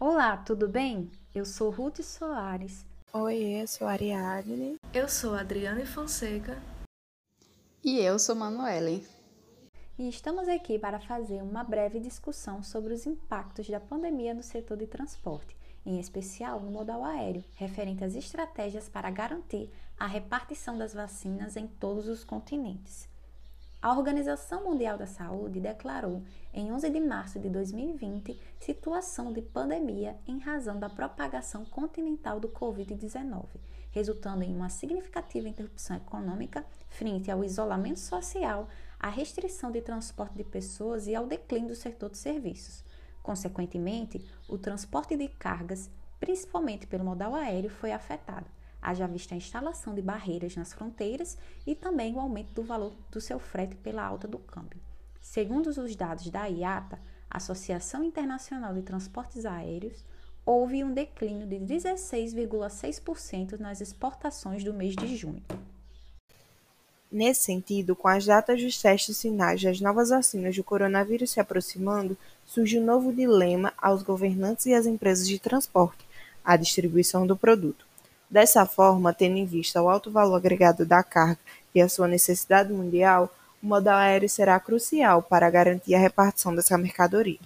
Olá, tudo bem? Eu sou Ruth Soares. Oi, eu sou Ariadne. Eu sou Adriane Fonseca. E eu sou Manuele. E estamos aqui para fazer uma breve discussão sobre os impactos da pandemia no setor de transporte, em especial no modal aéreo, referente às estratégias para garantir a repartição das vacinas em todos os continentes. A Organização Mundial da Saúde declarou, em 11 de março de 2020, situação de pandemia em razão da propagação continental do Covid-19, resultando em uma significativa interrupção econômica frente ao isolamento social, à restrição de transporte de pessoas e ao declínio do setor de serviços. Consequentemente, o transporte de cargas, principalmente pelo modal aéreo, foi afetado haja vista a instalação de barreiras nas fronteiras e também o aumento do valor do seu frete pela alta do câmbio. Segundo os dados da IATA, Associação Internacional de Transportes Aéreos, houve um declínio de 16,6% nas exportações do mês de junho. Nesse sentido, com as datas dos testes finais das novas vacinas do coronavírus se aproximando, surge um novo dilema aos governantes e às empresas de transporte: a distribuição do produto. Dessa forma, tendo em vista o alto valor agregado da carga e a sua necessidade mundial, o modal aéreo será crucial para garantir a repartição dessa mercadoria.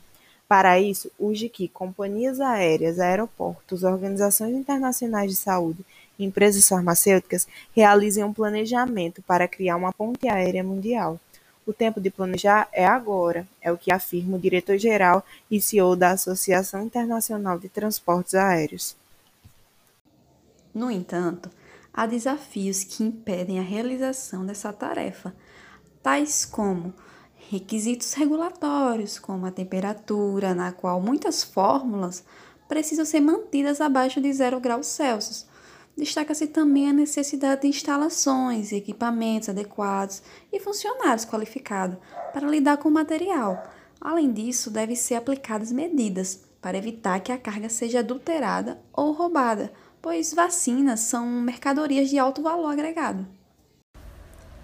Para isso, urge que companhias aéreas, aeroportos, organizações internacionais de saúde e empresas farmacêuticas realizem um planejamento para criar uma ponte aérea mundial. O tempo de planejar é agora, é o que afirma o diretor-geral e CEO da Associação Internacional de Transportes Aéreos. No entanto, há desafios que impedem a realização dessa tarefa, tais como requisitos regulatórios, como a temperatura, na qual muitas fórmulas precisam ser mantidas abaixo de 0 graus Celsius. Destaca-se também a necessidade de instalações, equipamentos adequados e funcionários qualificados para lidar com o material. Além disso, devem ser aplicadas medidas para evitar que a carga seja adulterada ou roubada, pois vacinas são mercadorias de alto valor agregado.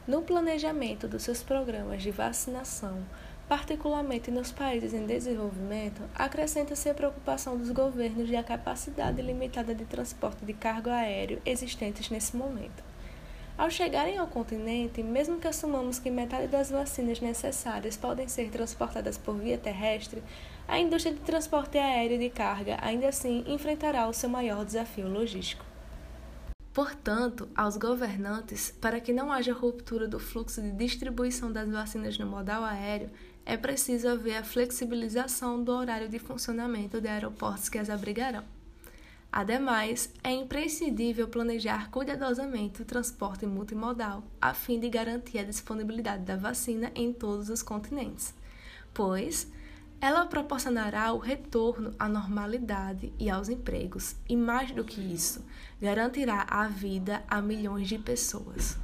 No planejamento dos seus programas de vacinação, particularmente nos países em desenvolvimento, acrescenta-se a preocupação dos governos de a capacidade limitada de transporte de cargo aéreo existentes nesse momento. Ao chegarem ao continente, mesmo que assumamos que metade das vacinas necessárias podem ser transportadas por via terrestre, a indústria de transporte aéreo de carga ainda assim enfrentará o seu maior desafio logístico. Portanto, aos governantes, para que não haja ruptura do fluxo de distribuição das vacinas no modal aéreo, é preciso haver a flexibilização do horário de funcionamento de aeroportos que as abrigarão. Ademais, é imprescindível planejar cuidadosamente o transporte multimodal, a fim de garantir a disponibilidade da vacina em todos os continentes, pois ela proporcionará o retorno à normalidade e aos empregos, e mais do que isso, garantirá a vida a milhões de pessoas.